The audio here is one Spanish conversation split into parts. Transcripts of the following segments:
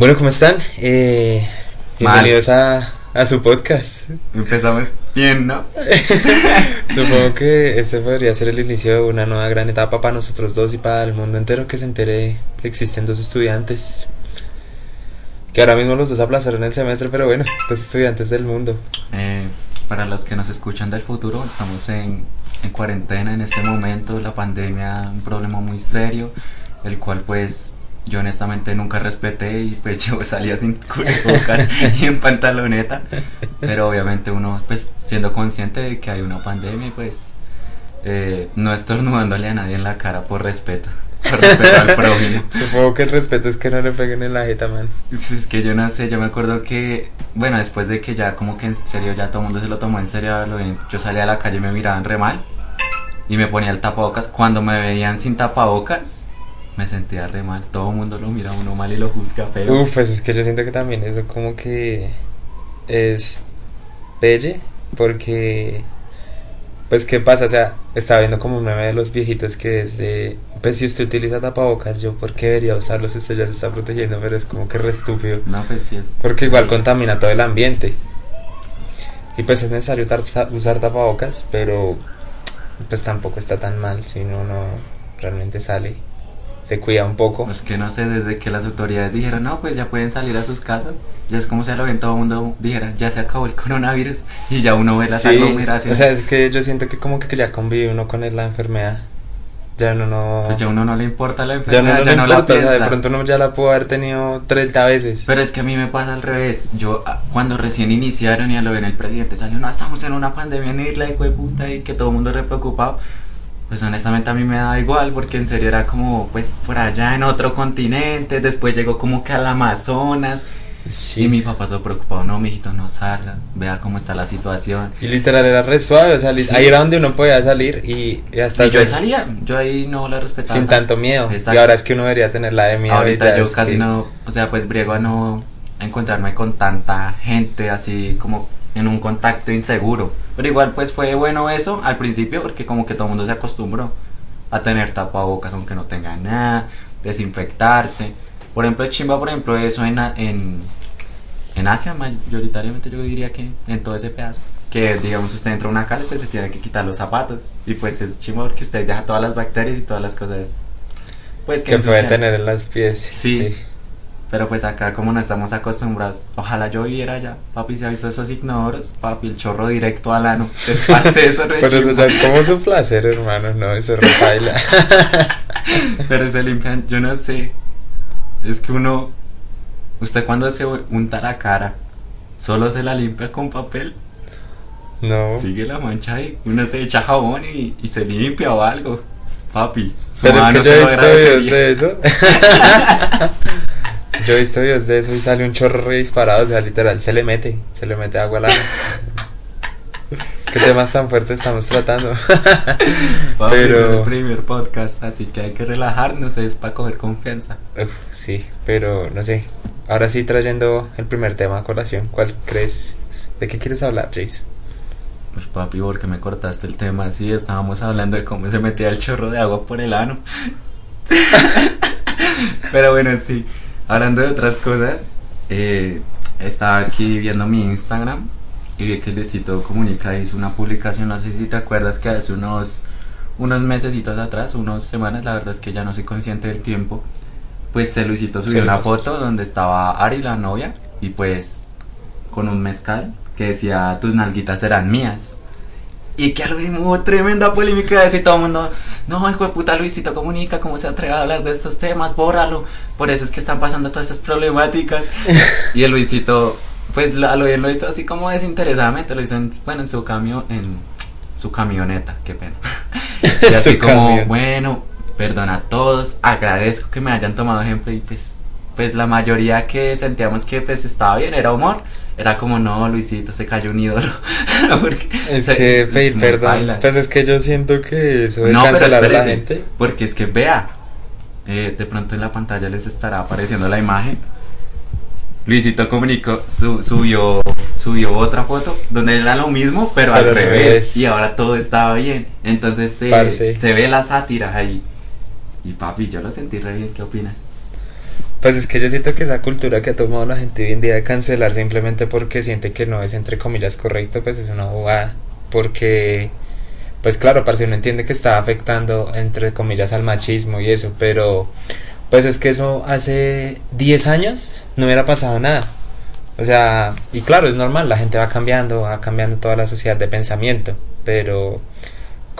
Bueno, ¿cómo están? Eh, bienvenidos a, a su podcast. Empezamos bien, ¿no? Supongo que este podría ser el inicio de una nueva gran etapa para nosotros dos y para el mundo entero que se entere que existen dos estudiantes. Que ahora mismo los dos aplazaron el semestre, pero bueno, dos estudiantes del mundo. Eh, para los que nos escuchan del futuro, estamos en, en cuarentena en este momento, la pandemia, un problema muy serio, el cual pues yo honestamente nunca respeté y pues yo salía sin cubrebocas y en pantaloneta, pero obviamente uno pues siendo consciente de que hay una pandemia pues eh, no estornudándole a nadie en la cara por respeto. Por respeto al prójimo. Supongo que el respeto es que no le peguen en la jeta, man. Es es que yo no sé, yo me acuerdo que, bueno, después de que ya como que en serio ya todo el mundo se lo tomó en serio, lo yo salía a la calle y me miraban re mal y me ponía el tapabocas. Cuando me veían sin tapabocas, me sentía re mal. Todo el mundo lo mira a uno mal y lo juzga feo. Uf, pues es que yo siento que también eso como que es pelle, porque pues qué pasa, o sea, estaba viendo como un meme de los viejitos que es de, pues si usted utiliza tapabocas, yo por qué debería usarlo si usted ya se está protegiendo, pero es como que re estúpido, No, pues sí es. porque igual contamina todo el ambiente. Y pues es necesario usar tapabocas, pero pues tampoco está tan mal si uno no realmente sale, se cuida un poco. Pues que no sé, desde que las autoridades dijeron, no, pues ya pueden salir a sus casas, ya es como si a lo bien todo el mundo dijera, ya se acabó el coronavirus y ya uno ve las Sí, aglomeraciones. O sea, es que yo siento que como que ya convive uno con la enfermedad. Ya uno no... pues ya uno no le importa la ya enfermedad, no, ya le no, importa, la o sea, piensa. de pronto uno ya la pudo haber tenido 30 veces. Pero es que a mí me pasa al revés. Yo, ah, cuando recién iniciaron y a lo ven el presidente salió, no, estamos en una pandemia en hijo de puta, y que todo el mundo re preocupado. Pues honestamente a mí me da igual, porque en serio era como, pues por allá en otro continente, después llegó como que al Amazonas. Sí. Y mi papá todo preocupado, no, mijito, no salga, vea cómo está la situación. Y literal era re suave, o sea, Sí. ahí era donde uno podía salir y, y hasta Y yo se- salía, yo ahí no la respetaba. sin tanto miedo. Exacto. Y ahora es que uno debería tener la de miedo. Ahorita yo casi que- no, o sea, pues briego a no encontrarme con tanta gente así como en un contacto inseguro. Pero igual pues fue bueno eso al principio porque como que todo el mundo se acostumbró a tener tapabocas aunque no tenga nada, desinfectarse. Por ejemplo, es chimba, por ejemplo, eso en, en, en Asia mayoritariamente yo diría que en todo ese pedazo. Que digamos usted entra a una casa pues se tiene que quitar los zapatos y pues es chimba porque usted deja todas las bacterias y todas las cosas pues que puede ensucian. tener en las pies. Sí. Pero pues acá como no estamos acostumbrados, ojalá yo viviera allá. Papi, ¿se ha visto esos ignoros? Papi, el chorro directo al ano. Esparce eso, re Pero eso ya es como su placer, hermano, no, eso es re baila. Pero se limpian, yo no sé. Es que uno, usted cuando se unta la cara, solo se la limpia con papel. No. Sigue la mancha ahí. Uno se echa jabón y, y se limpia o algo. Papi, su Pero es que yo se he visto videos de eso. yo he visto videos de eso y sale un chorro re disparado, o sea, literal, se le mete, se le mete agua al ano. ¿Qué temas tan fuertes estamos tratando? Papi, ese es el primer podcast, así que hay que relajarnos, es para coger confianza. Uf, sí, pero no sé. Ahora sí, trayendo el primer tema a colación, ¿cuál crees? ¿De qué quieres hablar, Jason? Pues papi, ¿por qué me cortaste el tema así? Estábamos hablando de cómo se metía el chorro de agua por el ano. Pero bueno, sí. Hablando de otras cosas, eh, estaba aquí viendo mi Instagram y vi que Luisito Comunica hizo una publicación, no sé si te acuerdas que hace unos, unos mesecitos atrás, unas semanas, la verdad es que ya no soy consciente del tiempo, pues eh, Luisito subió Sí, una foto donde estaba Ari, la novia, y pues con un mezcal que decía tus nalguitas serán mías. Y que algo hubo tremenda polémica de y todo el mundo, no, hijo de puta Luisito comunica, ¿cómo se atreve a hablar de estos temas? Bórralo. Por eso es que están pasando todas estas problemáticas. y el Luisito, pues lo- a lo lo hizo así como desinteresadamente, lo hizo en, bueno, en su cambio, en su camioneta, qué pena. y así como, camión. bueno, perdona a todos, agradezco que me hayan tomado ejemplo y pues, pues la mayoría que sentíamos que pues estaba bien, era humor. Era como, no, Luisito, se cayó un ídolo. Porque Es se- que pedir perdón. Pues es que yo siento que eso de No, pero cancelar a la gente. Porque es que vea, eh, de pronto en la pantalla les estará apareciendo la imagen. Luisito comunicó, su- subió, subió otra foto donde era lo mismo, pero, Pero al revés. revés. Y ahora todo estaba bien. Entonces se, Parce. se ve la sátira ahí. Y papi, yo lo sentí re bien. ¿Qué opinas? Pues es que yo siento que esa cultura que ha tomado la gente hoy en día de cancelar simplemente porque siente que no es entre comillas correcto, pues es una bobada. Porque, pues claro, para si uno entiende que está afectando entre comillas al machismo y eso, pero pues es que eso hace 10 años no hubiera pasado nada. O sea, y claro, es normal, la gente va cambiando, va cambiando toda la sociedad de pensamiento, pero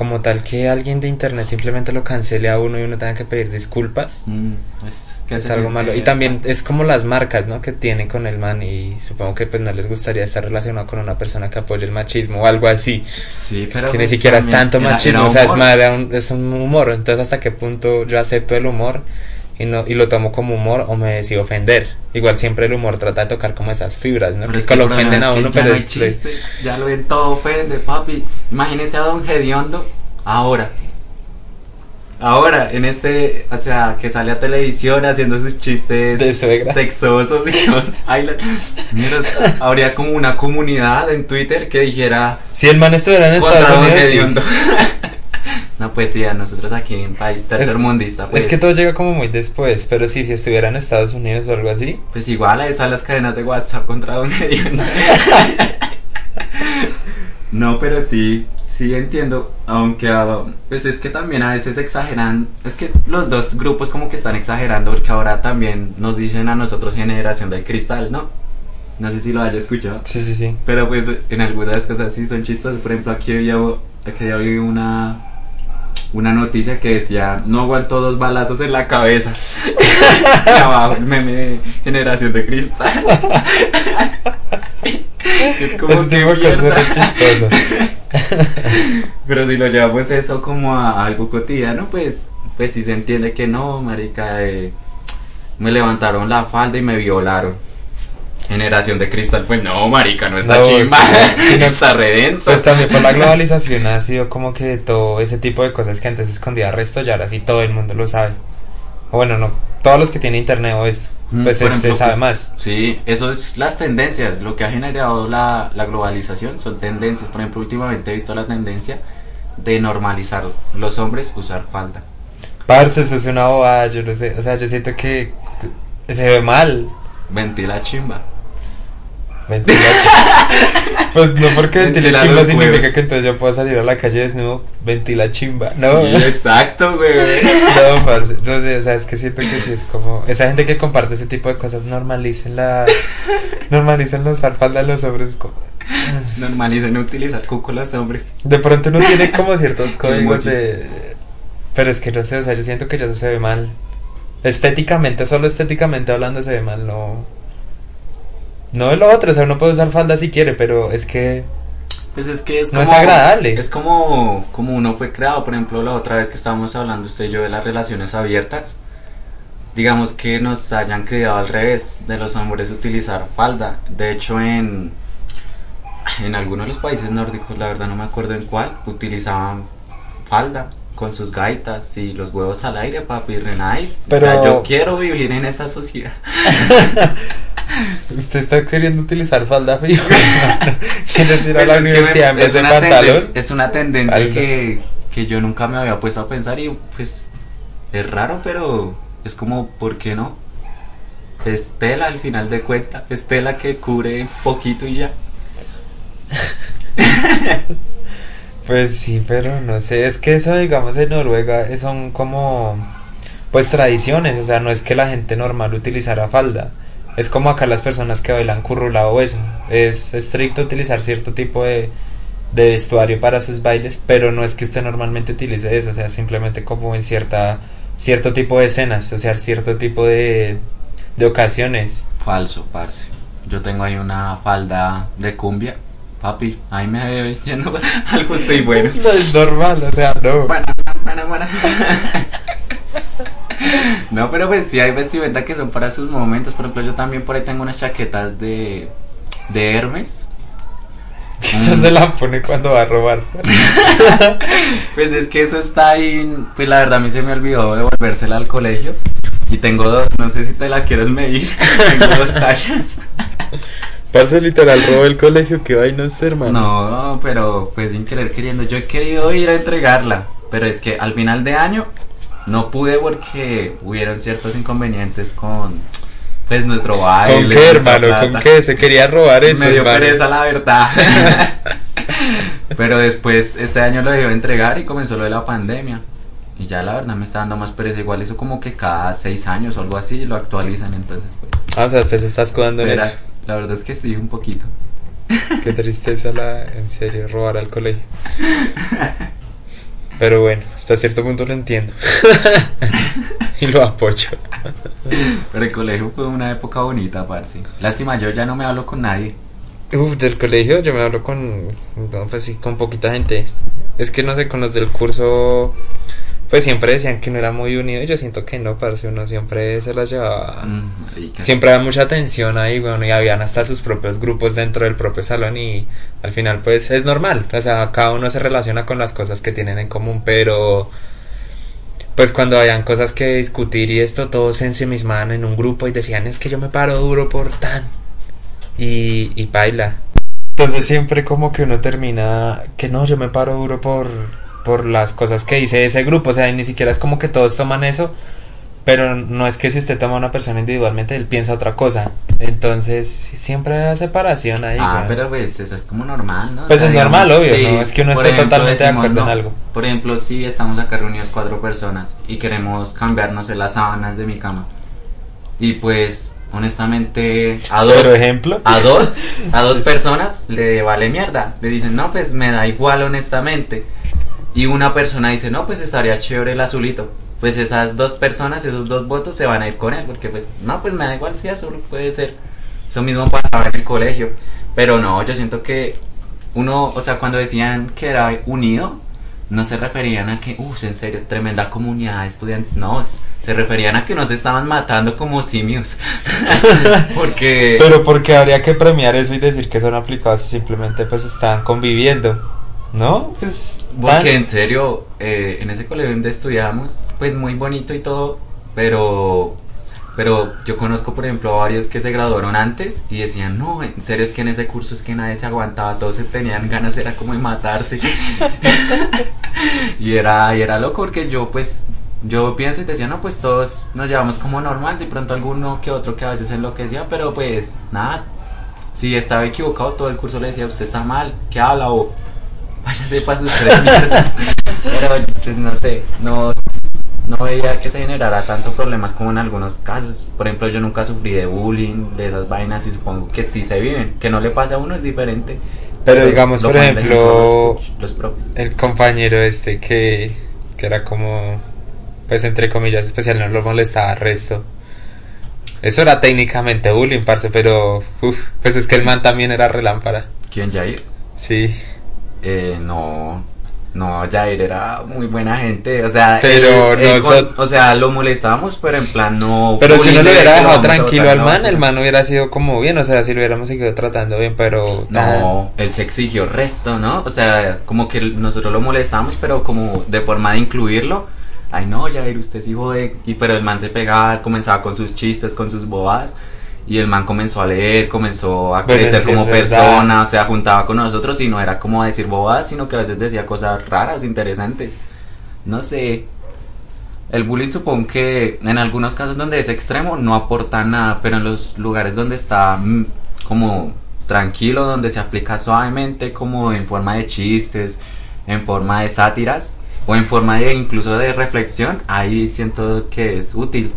como tal que alguien de internet simplemente lo cancele a uno y uno tenga que pedir disculpas, Mm, es que es algo malo. Y también es como las marcas, ¿no? Que tienen con el man y supongo que pues no les gustaría estar relacionado con una persona que apoye el machismo o algo así. Sí, pero que ni siquiera es tanto machismo, era o sea, es, más, un- es un humor. Entonces, ¿hasta qué punto yo acepto el humor y no y lo tomo como humor o me decido ofender? Igual siempre el humor trata de tocar como esas fibras, ¿no? Pero que es que lo ofenden a uno, ya pero no es. chiste, ya lo ven todo ofende, papi. Imagínese a Don Gediondo ahora. Ahora, en este, o sea, que sale a televisión haciendo sus chistes De sexosos y. Mira, habría como una comunidad en Twitter que dijera Si el man estuviera en Estados Don Unidos. no, pues sí, a nosotros aquí en país tercermundista, pues, Es que todo llega como muy después, pero sí, si estuviera en Estados Unidos o algo así. pues igual ahí están las cadenas de WhatsApp contra Don Hediondo. No, pero sí, sí entiendo, aunque pues es que también a veces exageran, es que los dos grupos como que están exagerando porque ahora también nos dicen a nosotros generación del cristal, ¿no? No sé si lo haya escuchado, Sí, sí, sí. pero pues en algunas cosas sí son chistosas, por ejemplo aquí había, aquí había una una noticia que decía no aguantó dos balazos en la cabeza y abajo el meme de generación de cristal es como Ese que chistosas. Pero si lo llevamos eso como a algo cotidiano, pues, pues sí se entiende que no, marica, eh, me levantaron la falda y me violaron. Generación de cristal, pues no, marica, no está No, chimba, sí, sí, no. está redenso. Pues también por la globalización ha sido como que todo ese tipo de cosas que antes escondía resto, ya ahora sí todo el mundo lo sabe. O bueno, no, todos los que tienen internet o esto, Mm, pues se- sabe pues, más. Sí, eso es las tendencias, lo que ha generado la, la globalización son tendencias. Por ejemplo, últimamente he visto la tendencia de normalizar los hombres usar falda. Parce, eso es una bobada, yo no sé, o sea, yo siento que se ve mal. Ventila chimba. Mentira, chimba. Pues no porque ventila chimba significa que entonces yo puedo salir a la calle desnudo, ventila chimba. No, Sí, exacto, güey. no, parce. No sé, o sea, es que siento que sí es como. Esa gente que comparte ese tipo de cosas, normalicen la. normalicen los falda a los hombres. como- Normalicen utilizar cuco los hombres. De pronto uno tiene como ciertos códigos de. Pero es que no sé, o sea, yo siento que ya eso se ve mal. Estéticamente, solo estéticamente hablando se ve mal, no. No de lo otro, o sea, uno puede usar falda si quiere, pero es que. Pues es que es No como. es agradable. Es como, como uno fue creado. Por ejemplo, la otra vez que estábamos hablando usted y yo de las relaciones abiertas. Digamos que nos hayan criado al revés de los hombres utilizar falda. De hecho, en. En algunos de los países nórdicos, la verdad no me acuerdo en cuál, utilizaban falda con sus gaitas y los huevos al aire, papi, re nice. O sea, Pero- yo quiero vivir en esa sociedad. Usted está queriendo utilizar falda fijo. ¿Quieres ir a la es que universidad en me- vez es de una pantalón? tendencia- es una tendencia Algo. que, que yo nunca me había puesto a pensar y pues es raro, pero es como, ¿por qué no? Es tela al final de cuentas, es tela que cubre poquito y ya. Pues sí, pero no sé, es que eso, digamos, en Noruega eh, son como, pues tradiciones, o sea, no es que la gente normal utilizara falda, es como acá las personas que bailan currula o eso, es estricto utilizar cierto tipo de, de vestuario para sus bailes, pero no es que usted normalmente utilice eso, o sea, simplemente como en cierta, cierto tipo de escenas, o sea, cierto tipo de, de ocasiones. Falso, parce. Yo tengo ahí una falda de cumbia. Papi, ahí me veo yendo al justo y bueno. No es normal, o sea, no. Bueno, bueno, bueno. No, pero pues sí hay vestimenta que son para sus momentos. Por ejemplo, yo también por ahí tengo unas chaquetas de, de Hermes. Eso se la pone cuando va a robar. Pues es que eso está ahí. Pues la verdad a mí se me olvidó devolvérsela al colegio. Y tengo dos, no sé si te la quieres medir. tengo dos tallas. Parce literal robó el colegio, que vaina usted, hermano. No, pero pues sin querer queriendo. Yo he querido ir a entregarla. Pero es que al final de año no pude porque hubieron ciertos inconvenientes con, pues nuestro baile. ¿Con qué, hermano? ¿Con plata. qué? Se quería robar eso, Me dio hermano. pereza, la verdad. Pero después, este año lo dejó de entregar y comenzó lo de la pandemia. Y ya la verdad me está dando más pereza. Igual eso como que cada seis años o algo así lo actualizan. Entonces, pues. Ah, o sea, usted se está escudando en eso. La verdad es que sí, un poquito. Qué tristeza, la, en serio, robar al colegio. Pero bueno, hasta cierto punto lo entiendo. y lo apoyo. Pero el colegio fue una época bonita, parce. Lástima, yo ya no me hablo con nadie. Uf, del colegio yo me hablo con, no, pues sí, con poquita gente. Es que no sé, con los del curso, pues siempre decían que no era muy unido. y Yo siento que no, parce, uno siempre se las llevaba. Mm. Siempre había mucha tensión ahí, bueno, y habían hasta sus propios grupos dentro del propio salón y al final pues es normal, o sea, cada uno se relaciona con las cosas que tienen en común, pero pues cuando habían cosas que discutir y esto, todos se ensimismaban en un grupo y decían es que yo me paro duro por tan y, y baila. Entonces siempre como que uno termina que no, yo me paro duro por, por las cosas que dice ese grupo, o sea, y ni siquiera es como que todos toman eso, pero no es que si usted toma a una persona individualmente, él piensa otra cosa. Entonces, siempre hay separación ahí. Ah, pero pues eso es como normal, ¿no? O Pues es normal, obvio, sí, ¿no? Es que uno por esté ejemplo, totalmente de decimos acuerdo en algo. Por ejemplo, si estamos acá reunidos cuatro personas y queremos cambiarnos en las sábanas de mi cama. Y pues, honestamente, a dos, ejemplo. a dos, a dos personas le vale mierda. Le dicen, no, pues me da igual, honestamente. Y una persona dice, no, pues estaría chévere el azulito. Pues esas dos personas, esos dos votos se van a ir con él. Porque pues, no, pues me da igual si azul puede ser. Eso mismo pasaba en el colegio. Pero no, yo siento que uno, o sea, cuando decían que era unido, no se referían a que, uff, en serio, tremenda comunidad estudiantil. No, se referían a que nos estaban matando como simios. Porque. Pero porque habría que premiar eso y decir que son aplicados y simplemente pues están conviviendo. ¿No? Pues. Porque tan- en serio, eh, en ese colegio donde estudiábamos, pues muy bonito y todo, pero pero yo conozco, por ejemplo, a varios que se graduaron antes y decían, no, en serio es que en ese curso es que nadie se aguantaba, todos se tenían ganas, era como de matarse. y era y era loco porque yo pues yo pienso y decía, no, pues todos nos llevamos como normal, de pronto alguno que otro que a veces enloquecía, pero pues nada, si estaba equivocado, todo el curso le decía, usted está mal, ¿qué habla? O váyase para sus tres mierdas. Pero pues no sé, no, no veía que se generara tanto problemas como en algunos casos. Por ejemplo, yo nunca sufrí de bullying, de esas vainas y supongo que sí se viven. Que no le pase a uno es diferente. Pero digamos, lo por ejemplo, los, los el compañero este que, que era como, pues entre comillas especial, no lo molestaba resto. Eso era técnicamente bullying, parce, pero uf, pues es que el man también era relámpara. ¿Quién, Jair? Sí. Eh, no, no, Jair era muy buena gente, o sea, Pero él- él con- o sea, lo molestábamos, pero en plan no. Pero si no lo hubiera dejado tranquilo al man, el man hubiera sido como bien, o sea, si lo hubiéramos seguido tratando bien, pero... No, él se exigió resto, ¿no? O sea, como que nosotros lo molestamos, pero como de forma de incluirlo. Ay, no, Jair, usted es hijo de. Y pero el man se pegaba, comenzaba con sus chistes, con sus bobadas. Y el man comenzó a leer, comenzó a Pero crecer como es verdad. persona, o sea, juntaba con nosotros y no era como decir bobadas, sino que a veces decía cosas raras, interesantes. No sé. El bullying supongo que en algunos casos donde es extremo no aporta nada, pero en los lugares donde está mm, como tranquilo, donde se aplica suavemente, como en forma de chistes, en forma de sátiras o en forma de incluso de reflexión, ahí siento que es útil.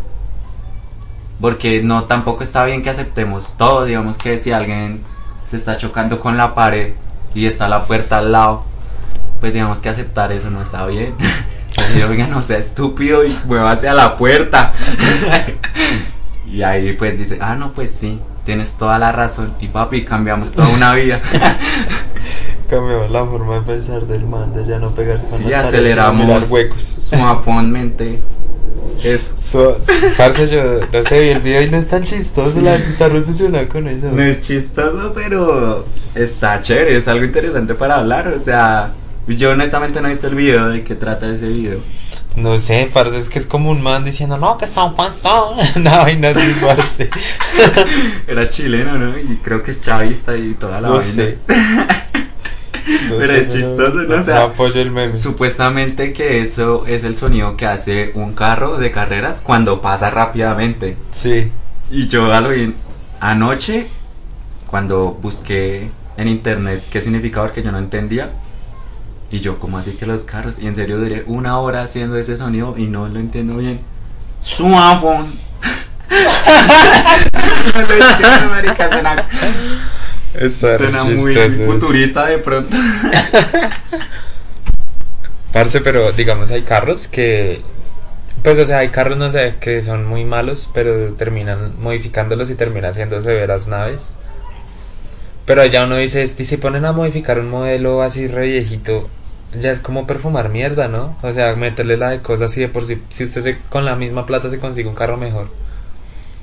Porque no tampoco está bien que aceptemos todo, digamos que si alguien se está chocando con la pared y está la puerta al lado, pues digamos que aceptar eso no está bien. Y yo, oiga, no sea estúpido y muévase a la puerta. y ahí pues dice, ah, no, pues sí, tienes toda la razón. Y papi, cambiamos toda una vida. Cambiamos la forma de pensar del man, de ya no pegarse sí, aceleramos huecos. suavemente. Eso. So, parce, yo no sé, vi el video y no es tan chistoso, la gente está obsesionada con eso. No es chistoso, pero está chévere, es algo interesante para hablar. O sea, yo honestamente no he visto el video de qué trata ese video. No sé, parce, es que es como un man diciendo, no, que son panzón. No, vaina así, parce. Era chileno, ¿no? Y creo que es chavista y toda la No vaina. sé. No Pero sé, es chistoso, ¿no? O sea, no apoyo el meme. Supuestamente que eso es el sonido que hace un carro de carreras cuando pasa rápidamente. Sí. Y yo a lo bien, anoche, cuando busqué en internet qué significaba porque yo no entendía, y yo, como así que los carros? Y en serio duré una hora haciendo ese sonido y no lo entiendo bien. Suavon. no suena, muy futurista de pronto. Parce, pero digamos hay carros que pues o sea, hay carros no sé que son muy malos, pero terminan modificándolos y terminan siendo severas naves. Pero allá uno dice, si se ponen a modificar un modelo así re viejito, ya es como perfumar mierda, ¿no? O sea, meterle la de cosas así de por sí. Si usted se, con la misma plata se consigue un carro mejor.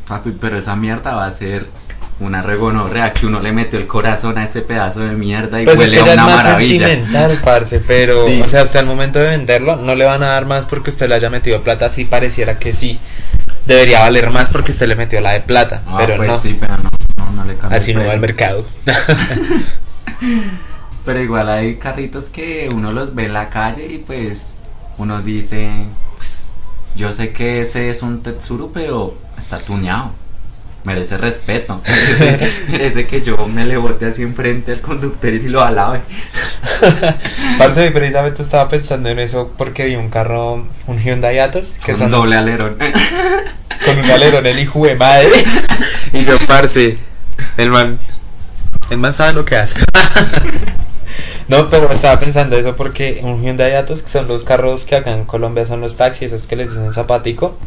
Papi, pero esa mierda va a ser una regonorrea que uno le metió el corazón a ese pedazo de mierda y Pues es huele que a ya es una más maravilla. sentimental, parce, pero, Sí. o sea, hasta el momento de venderlo no le van a dar más porque usted le haya metido plata, sí pareciera que sí. Debería valer más porque usted le metió la de plata, Ah, pero pues no. sí, pero no, no, no le cambia Así el no va al precio. mercado. Pero igual hay carritos que uno los ve en la calle y pues uno dice, pues yo sé que ese es un Tetsuru, pero está tuñado. Merece respeto. Merece, merece que yo me le bote así enfrente al conductor y lo alabe. Parce, precisamente estaba pensando en eso porque vi un carro, un Hyundai Atos, que Con son un doble alerón. con un alerón el hijo de madre. Y yo, parce, el man, el man sabe lo que hace. No, pero estaba pensando eso porque un Hyundai Atos, que son los carros que acá en Colombia son los taxis, esos que les dicen zapatico.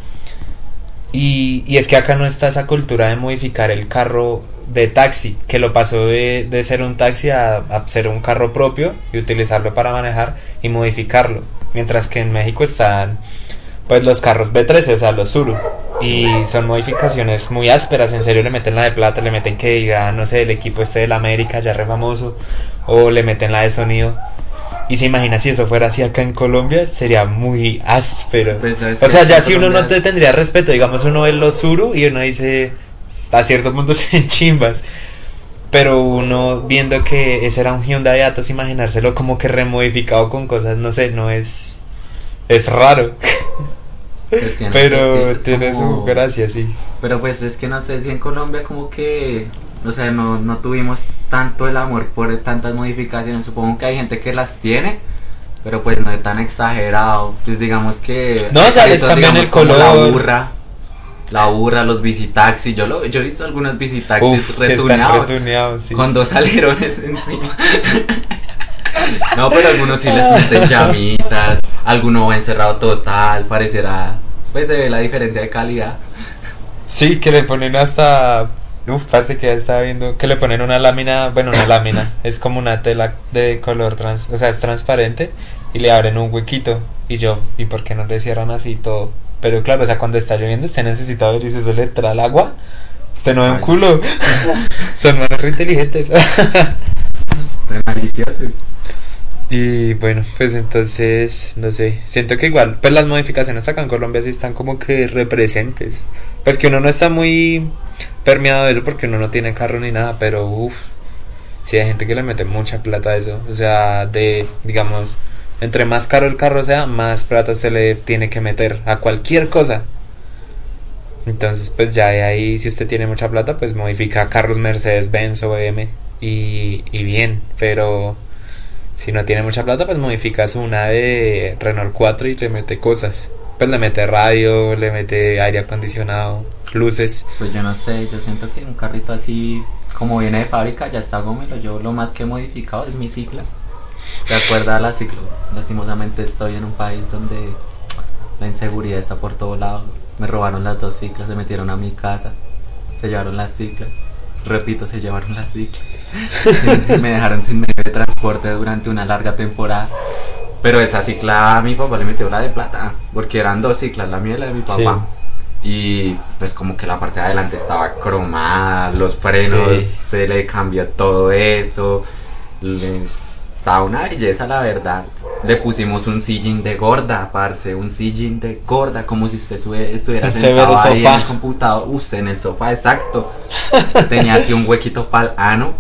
Y, y es que acá no está esa cultura de modificar el carro de taxi, que lo pasó de, de ser un taxi a, a ser un carro propio y utilizarlo para manejar y modificarlo. Mientras que en México están pues los carros B13, o sea, los Suru. Y son modificaciones muy ásperas, en serio le meten la de plata, le meten que diga, no sé, el equipo este del América, ya re famoso, o le meten la de sonido. Y se imagina si eso fuera así acá en Colombia, sería muy áspero. Pues, ¿sabes o sea, ya si uno no te tendría respeto, digamos, uno ve los Suru y uno dice, a cierto punto se ven chimbas. Pero uno viendo que ese era un Hyundai Atos, imaginárselo como que remodificado con cosas, no sé, no es. Es raro. Pues tiene Pero tiene como- su gracia, sí. Pero pues es que no sé si en Colombia como que, o sea, no, no tuvimos tanto el amor por tantas modificaciones. Supongo que hay gente que las tiene, pero pues no es tan exagerado. Pues digamos que... No, o sea, les cambian el color. La burra, la burra, los visitaxis. Yo, lo, yo he visto algunos visitaxis Uf, retuneados. retuneados, sí. Con dos alerones encima. No, pero algunos sí les meten llamitas, alguno va encerrado total, parecerá, pues se ve la diferencia de calidad. Sí, que le ponen hasta. Uf, parece que ya estaba viendo. Que le ponen una lámina. Bueno, una lámina. Es como una tela de color trans. O sea, es transparente. Y le abren un huequito. Y yo, ¿y por qué no le cierran así todo? Pero claro, o sea, cuando está lloviendo, usted necesita ver y si eso le entra el agua. Usted no ve un culo. Son re inteligentes. Maliciosos. Y bueno, pues entonces, no sé, siento que igual, pues las modificaciones acá en Colombia sí están como que representes. Pues que uno no está muy permeado de eso porque uno no tiene carro ni nada, pero uff, sí hay gente que le mete mucha plata a eso. O sea, de, digamos, entre más caro el carro sea, más plata se le tiene que meter a cualquier cosa. Entonces, pues ya de ahí, si usted tiene mucha plata, pues modifica carros Mercedes, Benz o BM y, y bien, pero si no tiene mucha plata, pues modificas una de Renault 4 y le mete cosas. Pues le mete radio, le mete aire acondicionado, luces. Pues yo no sé, yo siento que un carrito así como viene de fábrica ya está gómelo. Yo lo más que he modificado es mi cicla. ¿Te acuerdas la ciclo? Lastimosamente estoy en un país donde la inseguridad está por todo lado. Me robaron las dos ciclas, se metieron a mi casa, se llevaron las ciclas. Repito, se llevaron las ciclas. me dejaron sin medio de transporte durante una larga temporada. Pero esa cicla a mi papá le metió la de plata, porque eran dos ciclas, la mía y la de mi papá. Y pues como que la parte de adelante estaba cromada, los frenos, Sí. se le cambió todo eso. Les- Estaba una belleza, la verdad. Le pusimos un sillín de gorda, parce, un sillín de gorda, como si usted estuviera sentado ahí en sofá. el computador, usted en el sofá, exacto. Tenía así un huequito para el ano.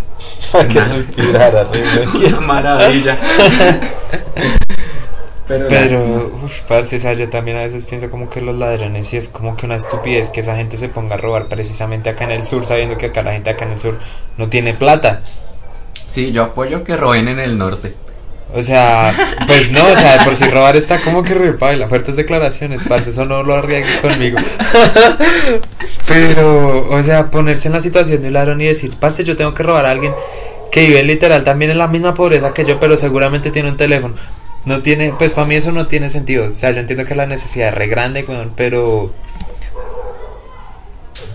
Una- maravilla. Pero, Pero, parce, o sea, yo también a veces pienso como que los ladrones sí es como que una estupidez que esa gente se ponga a robar precisamente acá en el sur, sabiendo que acá la gente acá en el sur no tiene plata. Sí, yo apoyo que roben en el norte. O sea, pues no, o sea, por si robar está como que repaila, fuertes declaraciones, parce, eso no lo arriesgue conmigo. Pero, o sea, ponerse en la situación de un ladrón y decir, parce, yo tengo que robar a alguien que vive literal también en la misma pobreza que yo, pero seguramente tiene un teléfono. No tiene, pues para mí eso no tiene sentido. O sea, yo entiendo que la necesidad es re grande, weón, pero.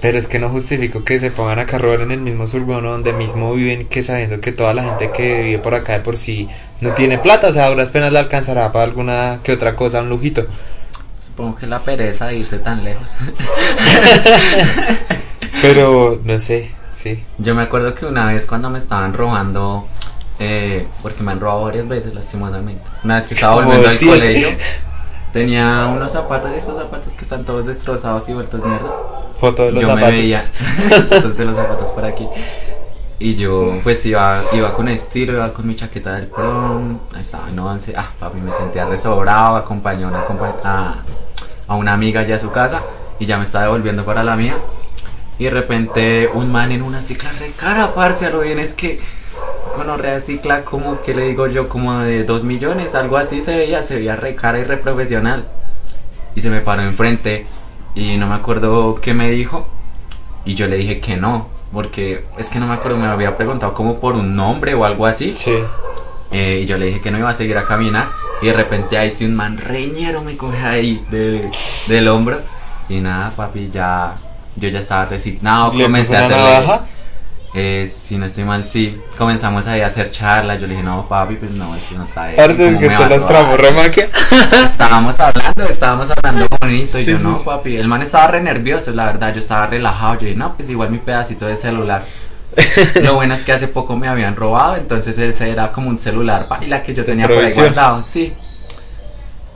Pero es que no justifico que se pongan a robar en el mismo suburbano donde mismo viven, que sabiendo que toda la gente que vive por acá de por sí no tiene plata, o sea, a duras penas le alcanzará para alguna que otra cosa, un lujito. Supongo que la pereza de irse tan lejos. Pero, no sé, sí. Yo me acuerdo que una vez cuando me estaban robando, eh, porque me han robado varias veces lastimosamente. Una vez que estaba volviendo al colegio, tenía unos zapatos, esos zapatos que están todos destrozados y vueltos mierda. Foto de los yo zapatos. me veía fotos de los zapatos por aquí. Y yo pues iba, iba con estilo, iba con mi chaqueta del prom, estaba en once, ah papi me sentía resobrado, acompañé a una, a, a una amiga ya a su casa y ya me estaba devolviendo para la mía. Y de repente un man en una cicla re cara, parce, a lo bien es que con horrea cicla como que le digo yo como de 2 millones, algo así se veía, se veía re cara y re profesional. Y se me paró enfrente y no me acuerdo qué me dijo y yo le dije que no, porque es que no me acuerdo, me había preguntado como por un nombre o algo así. Sí. Eh, y yo le dije que no iba a seguir a caminar. Y de repente ahí sí un man reñero me coge ahí de- del hombro. Y nada, papi, ya. Yo ya estaba resignado. ¿Le Comencé a hacerle. Eh, si no estoy mal, sí. Comenzamos ahí a hacer charlas. Yo le dije, no, papi, pues no, eso no está. Parce, ¿cómo que a las robar?" tramo remaquia. Estábamos hablando, estábamos hablando bonito. y yo, sí, no, sí. papi. El man estaba re nervioso, la verdad. Yo estaba relajado. Yo dije, no, pues igual mi pedacito de celular. Lo bueno es que hace poco me habían robado, entonces ese era como un celular baila que yo tenía por ahí guardado, sí.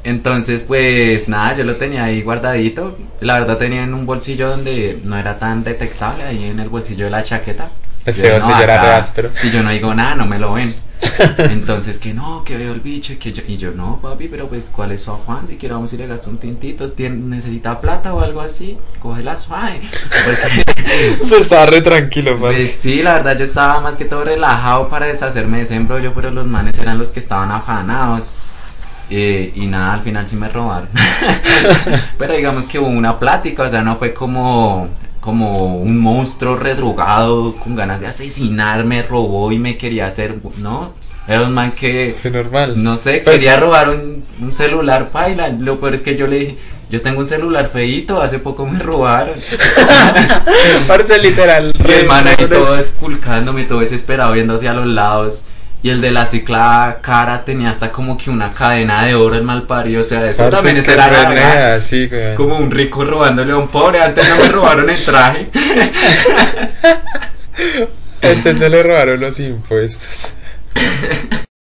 Entonces, pues nada, yo lo tenía ahí guardadito. La verdad tenía en un bolsillo donde no era tan detectable, ahí en el bolsillo de la chaqueta. Ese Yo, bolsillo era áspero. Si yo no digo nada, no me lo ven. Entonces, que no, que veo el bicho y que yo, y yo no, papi, pero pues, ¿cuál es su afán? Si quiero vamos y le gasto un tintito, ¿tiene- ¿necesita plata o algo así? Cógela suave. Porque Eso estaba re tranquilo, pues parce. sí, la verdad yo estaba más que todo relajado para deshacerme de ese embrollo, pero los manes eran los que estaban afanados. Eh, y nada, al final sí me robaron. pero digamos que hubo una plática, o sea, no fue como, como un monstruo redrogado con ganas de asesinar, me robó y me quería hacer, no. Era un man que, normal. no sé, Pues- quería robar un, un celular, paila. Lo peor es que yo le dije, yo tengo un celular feito, hace poco me robaron. Parce, literal. Y el man ahí todo esculcándome, todo desesperado, viendo hacia los lados. Y el de la cicla cara tenía hasta como que una cadena de oro el mal parido. O sea, eso Parce, también es era re larga. nea, sí, Es como un rico robándole a un pobre. Antes no me robaron el traje. Entonces no le robaron los impuestos.